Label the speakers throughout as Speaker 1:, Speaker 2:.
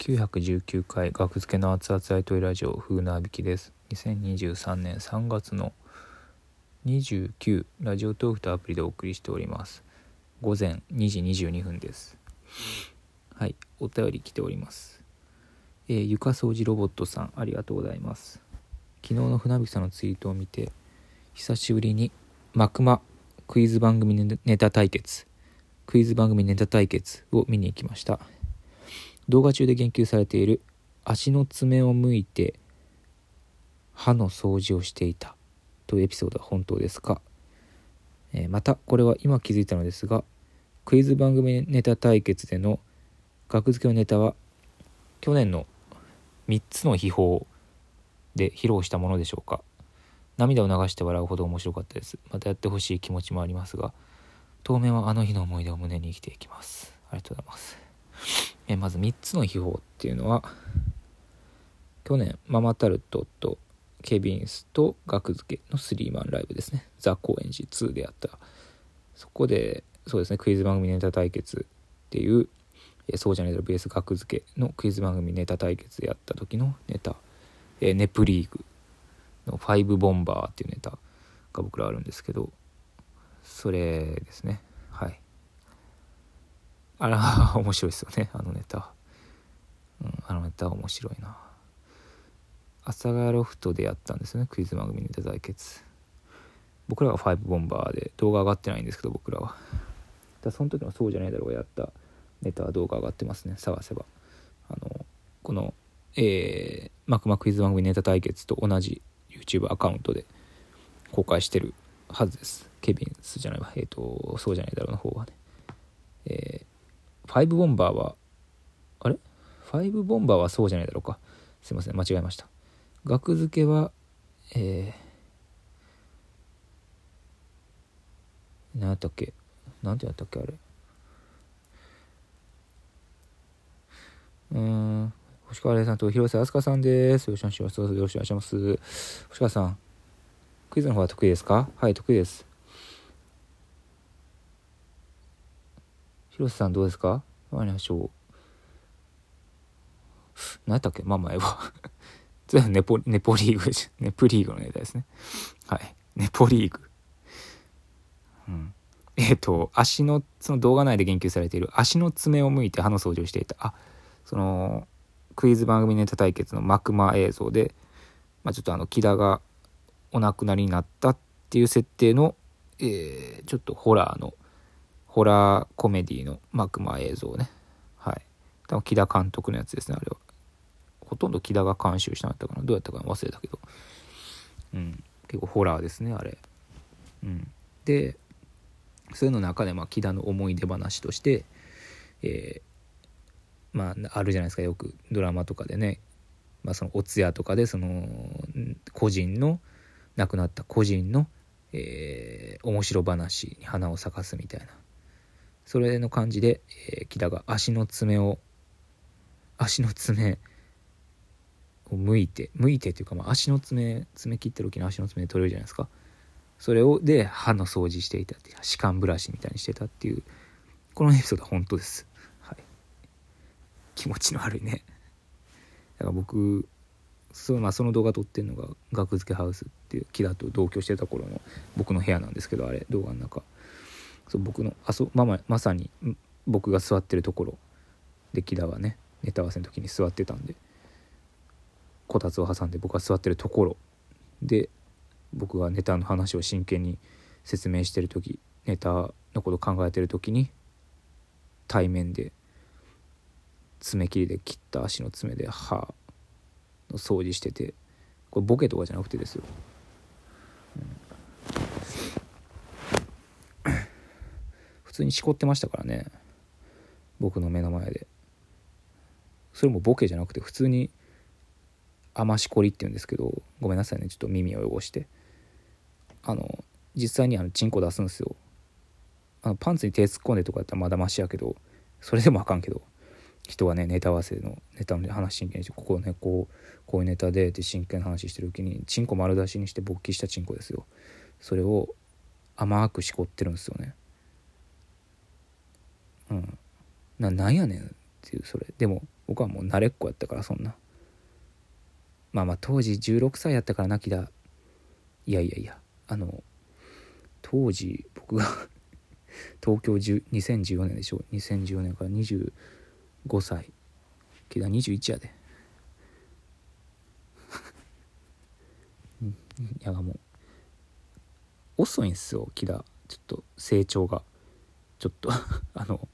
Speaker 1: 919回学付けの熱々アイトイラジオ風なびきです。2023年3月の29ラジオトークとアプリでお送りしております。午前2時22分です。はいお便り来ております。えー、床掃除ロボットさんありがとうございます。昨日の船引さんのツイートを見て久しぶりにマクマクイズ番組ネタ対決クイズ番組ネタ対決を見に行きました。動画中で言及されている足の爪を向いて歯の掃除をしていたというエピソードは本当ですか、えー、またこれは今気づいたのですがクイズ番組ネタ対決での学付けのネタは去年の3つの秘宝で披露したものでしょうか？涙を流して笑うほど面白かったです。またやってほしい気持ちもありますが当面はあの日の思い出を胸に生きていきます。ありがとうございます。えまず3つの秘宝っていうのは去年ママタルトとケビンスと学付けのスリーマンライブですね。ザ・高円寺2でやった。そこでそうですねクイズ番組ネタ対決っていうえそうじゃないだろベース学付けのクイズ番組ネタ対決でやった時のネタ、えネプリーグの5ボンバーっていうネタが僕らあるんですけどそれですね。あら 面白いですよねあのネタ、うん、あのネタ面白いな。阿佐ヶ谷ロフトでやったんですよねクイズ番組ネタ対決。僕らは5ボンバーで動画上がってないんですけど僕らは。だその時のそうじゃないだろうがやったネタは動画上がってますね探せば。あのこのえー、マクマクイズ番組ネタ対決と同じ YouTube アカウントで公開してるはずです。ケビンスじゃないわ。えっ、ー、とそうじゃないだろうの方はね。えー、5ボンバーはあれ ?5 ボンバーはそうじゃないだろうかすいません間違えました額付けはえー、何やったっけ？何てやったっけあれ？うん星川玲さんと広瀬飛鳥さんです。よろしくお願いします。よろしくお願いします。星川さん、クイズの方は得意ですか？はい、得意です。広瀬さんどうですか？参りましょう。何やったっけ？まあ前は全部ネポ、ネポリーグ、ネプリーグのネタですね。はい。ネポリーグ。うん。えっ、ー、と、足の、その動画内で言及されている足の爪を向いて歯の掃除をしていた。あ、その、クイズ番組ネタ対決のマクマ映像で、まあ、ちょっとあの木田がお亡くなりになったっていう設定の、えー、ちょっとホラーのホラーコメディのマクマ映像ね。はい。多分木田監督のやつですね。あれは。ほとんど木田が監修したんだったかな。どうやったか忘れたけど。うん。結構ホラーですねあれ。うん。でそういうの中でまあ木田の思い出話としてえー、まああるじゃないですか。よくドラマとかでね、まあ、そのお通夜とかでその個人の亡くなった個人の、えー、面白話に花を咲かすみたいな。それの感じで、えー、木田が足の爪を足の爪を向いて向いてっていうか、まあ、足の爪爪切ってる時の足の爪で取れるじゃないですか。それをで歯の掃除していたっていう歯間ブラシみたいにしてたっていうこのエピソードは本当です。はい。気持ちの悪いね。だから僕そ,、まあ、その動画撮ってるのが学付けハウスっていう木田と同居してた頃の僕の部屋なんですけどあれ動画の中。そう僕のあそまままさに僕が座ってるところ。で木田はねネタ合わせの時に座ってたんで。こたつを挟んで僕が座ってるところ。で僕がネタの話を真剣に説明してる時ネタのこと考えてる時に対面で爪切りで切った足の爪で歯の掃除しててこれボケとかじゃなくてですよ、うん、普通にしこってましたからね。僕の目の前で。それもボケじゃなくて普通に雨しこりって言うんですけどごめんなさいね。ちょっと耳を汚して。あの実際にあのチンコ出すんですよ。あのパンツに手突っ込んでとかやったらまだマシやけどそれでもあかんけど人がねネタ合わせのネタの話真剣にしてここねこうこういうネタでって真剣な話してる時にチンコ丸出しにして勃起したチンコですよ。それを甘くしこってるんですよね。うん。ななんやねんっていうそれ。でも僕はもう慣れっこやったからそんな。まあまあ当時16歳やったから泣きだ。いやいやいや。あの当時僕が 東京2014年でしょ2014年から25歳。けど21やで。いやもう遅いんすよ木田。ちょっと成長が。ちょっと あの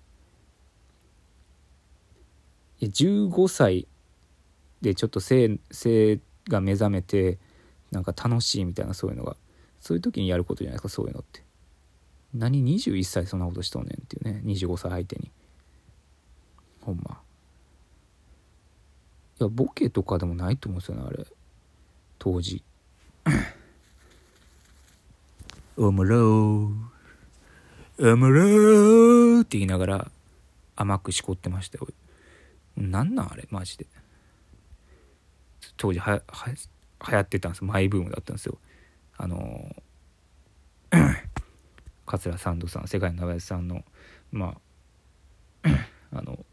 Speaker 1: 15歳でちょっと性性が目覚めてなんか楽しいみたいなそういうのがそういう時にやることじゃないですかそういうのって。何21歳そんなことしとんねんっていうね25歳相手に。ほんま。いやボケとかでもないと思うんですよねあれ。当時。おもろー。おもろーって言いながら甘くしこってましたよ。なんなんあれマジで。当時はは流行ってたんですマイブームだったんですよ。あの 桂三度さん世界の長安さんのまあ あの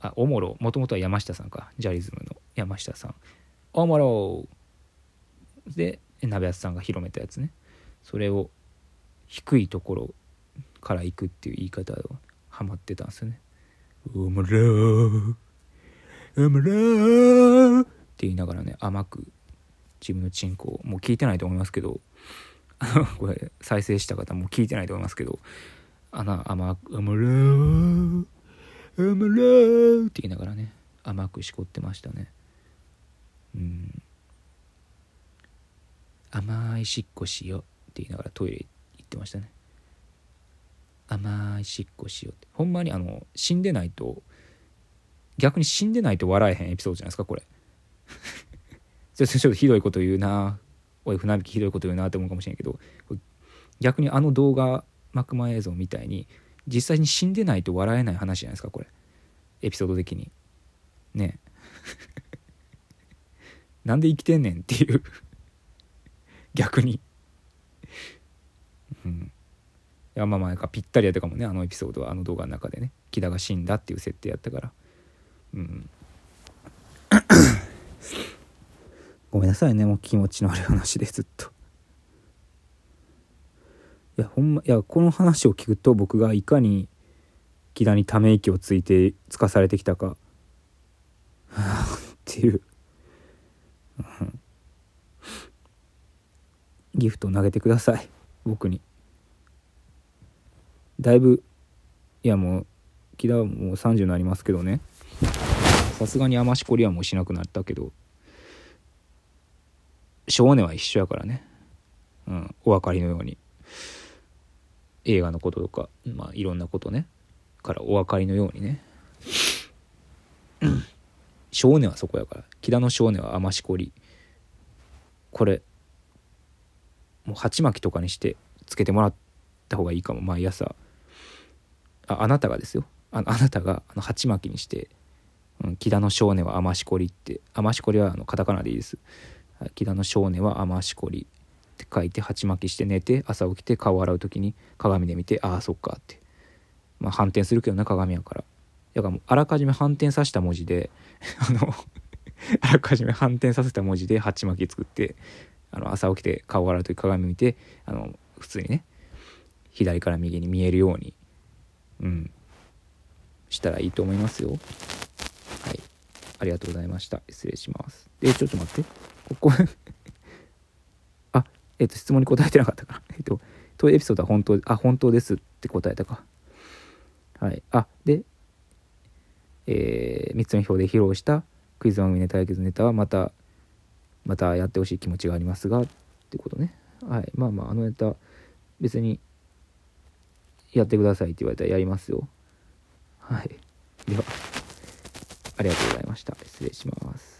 Speaker 1: あおもろもともとは山下さんか。ジャリズムの山下さん。おもろで鍋安さんが広めたやつね。それを低いところから行くっていう言い方をハマってたんですよね。おもろおもろって言いながらね甘く自分のチンコをもう聞いてないと思いますけど これ再生した方も聞いてないと思いますけど穴甘く「おもろーおもろー」って言いながらね甘くしこってましたね。うん。甘いしっこしようって言いながらトイレ行ってましたね。甘いしっこしようって。ほんまにあの死んでないと逆に死んでないと笑えへんエピソードじゃないですかこれ。ちょっとひどいこと言うな。おい船引きひどいこと言うなって思うかもしれんけど逆にあの動画幕間映像みたいに実際に死んでないと笑えない話じゃないですかこれ。エピソード的に。ね。なんで生きてんねんっていう。逆に。うん。いやまあまあぴったりやったかもねあのエピソードはあの動画の中でね。木田が死んだっていう設定やったから。うん。ごめんなさいねもう気持ちの悪い話でずっと。いやほんまいやこの話を聞くと僕がいかに木田にため息をついてつかされてきたか。っていう、ギフトを投げてください僕に。だいぶいやもう木田はもう30になりますけどね。さすがに余しこりはもうしなくなったけど。少年は一緒やからね、うん、お分かりのように。映画のこととか、まあ、いろんなことね。からお分かりのようにね。少年はそこやから。木田の少年は余しこり。これもう鉢巻きとかにしてつけてもらった方がいいかも。毎朝ああなたがですよ。ああなたがあの鉢巻きにして「うん、木田の少年は余しこり」って余しこりはあのカタカナでいいです。木田の少年は雨しこりって書いて鉢巻きして寝て朝起きて顔を洗う時に鏡で見てああそっかって。まあ反転するけどな鏡やから。だからもうあらかじめ反転させた文字で あのあらかじめ反転させた文字で鉢巻き作ってあの朝起きて顔を洗う時鏡見てあの普通にね左から右に見えるようにたらいいと思いますよはいありがとうございました失礼しますでちょっと待ってここ あ、えっ、ー、と、質問に答えてなかったかな。えっ、ー、と、問いエピソードは本当、あ、本当ですって答えたか。はい。あ、で、えー、3つの表で披露したクイズ番組ネタやけどネタはまた、またやってほしい気持ちがありますが、ってことね。はい。まあまあ、あのネタ、別に、やってくださいって言われたらやりますよ。はい。では、ありがとうございました。失礼します。